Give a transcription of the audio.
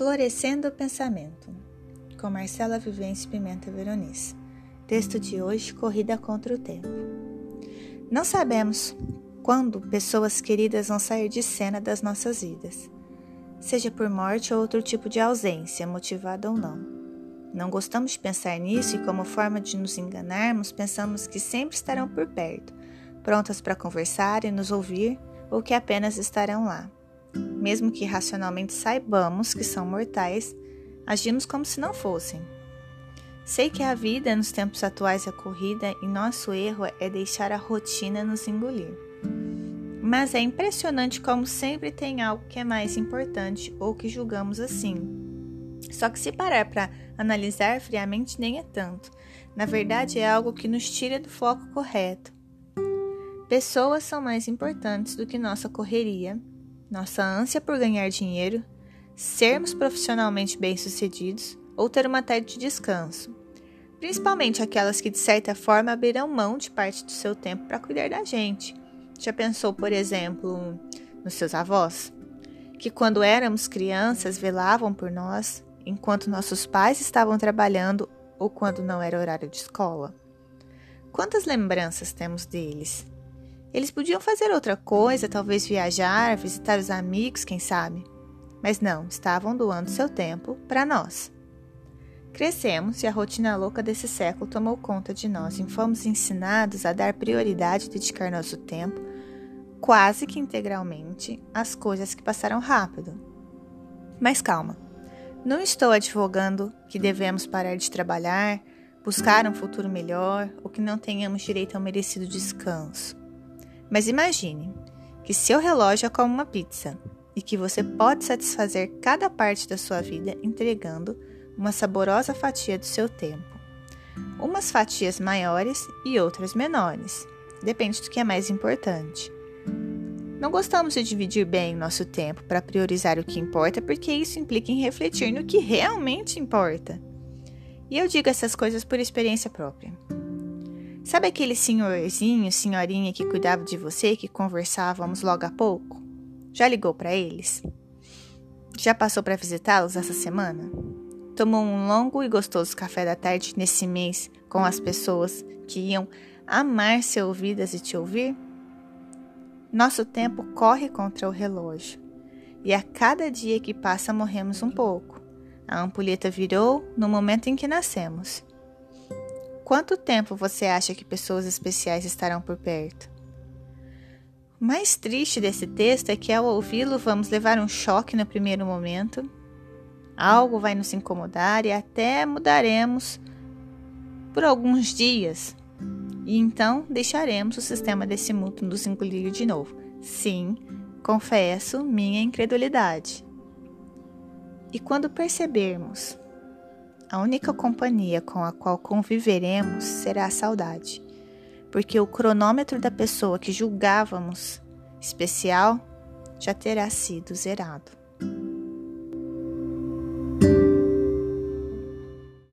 Florescendo o Pensamento, com Marcela Vivência Pimenta Veronice. Texto de hoje: Corrida contra o Tempo. Não sabemos quando pessoas queridas vão sair de cena das nossas vidas, seja por morte ou outro tipo de ausência, motivada ou não. Não gostamos de pensar nisso e, como forma de nos enganarmos, pensamos que sempre estarão por perto, prontas para conversar e nos ouvir, ou que apenas estarão lá. Mesmo que racionalmente saibamos que são mortais, agimos como se não fossem. Sei que a vida nos tempos atuais é corrida e nosso erro é deixar a rotina nos engolir. Mas é impressionante como sempre tem algo que é mais importante ou que julgamos assim. Só que se parar para analisar friamente, nem é tanto. Na verdade, é algo que nos tira do foco correto. Pessoas são mais importantes do que nossa correria nossa ânsia por ganhar dinheiro, sermos profissionalmente bem-sucedidos ou ter uma tarde de descanso, principalmente aquelas que de certa forma abrirão mão de parte do seu tempo para cuidar da gente. Já pensou, por exemplo, nos seus avós, que quando éramos crianças velavam por nós enquanto nossos pais estavam trabalhando ou quando não era horário de escola? Quantas lembranças temos deles? Eles podiam fazer outra coisa, talvez viajar, visitar os amigos, quem sabe. Mas não, estavam doando seu tempo para nós. Crescemos e a rotina louca desse século tomou conta de nós e fomos ensinados a dar prioridade e dedicar nosso tempo, quase que integralmente, às coisas que passaram rápido. Mas calma, não estou advogando que devemos parar de trabalhar, buscar um futuro melhor ou que não tenhamos direito ao merecido descanso. Mas imagine que seu relógio é como uma pizza e que você pode satisfazer cada parte da sua vida entregando uma saborosa fatia do seu tempo. Umas fatias maiores e outras menores. Depende do que é mais importante. Não gostamos de dividir bem nosso tempo para priorizar o que importa, porque isso implica em refletir no que realmente importa. E eu digo essas coisas por experiência própria. Sabe aquele senhorzinho, senhorinha que cuidava de você que conversávamos logo há pouco? Já ligou para eles? Já passou para visitá-los essa semana? Tomou um longo e gostoso café da tarde nesse mês com as pessoas que iam amar ser ouvidas e te ouvir? Nosso tempo corre contra o relógio e a cada dia que passa morremos um pouco. A ampulheta virou no momento em que nascemos. Quanto tempo você acha que pessoas especiais estarão por perto? O mais triste desse texto é que ao ouvi-lo vamos levar um choque no primeiro momento, algo vai nos incomodar e até mudaremos por alguns dias. E então deixaremos o sistema desse mútuo nos engolir de novo. Sim, confesso minha incredulidade. E quando percebermos a única companhia com a qual conviveremos será a saudade, porque o cronômetro da pessoa que julgávamos especial já terá sido zerado.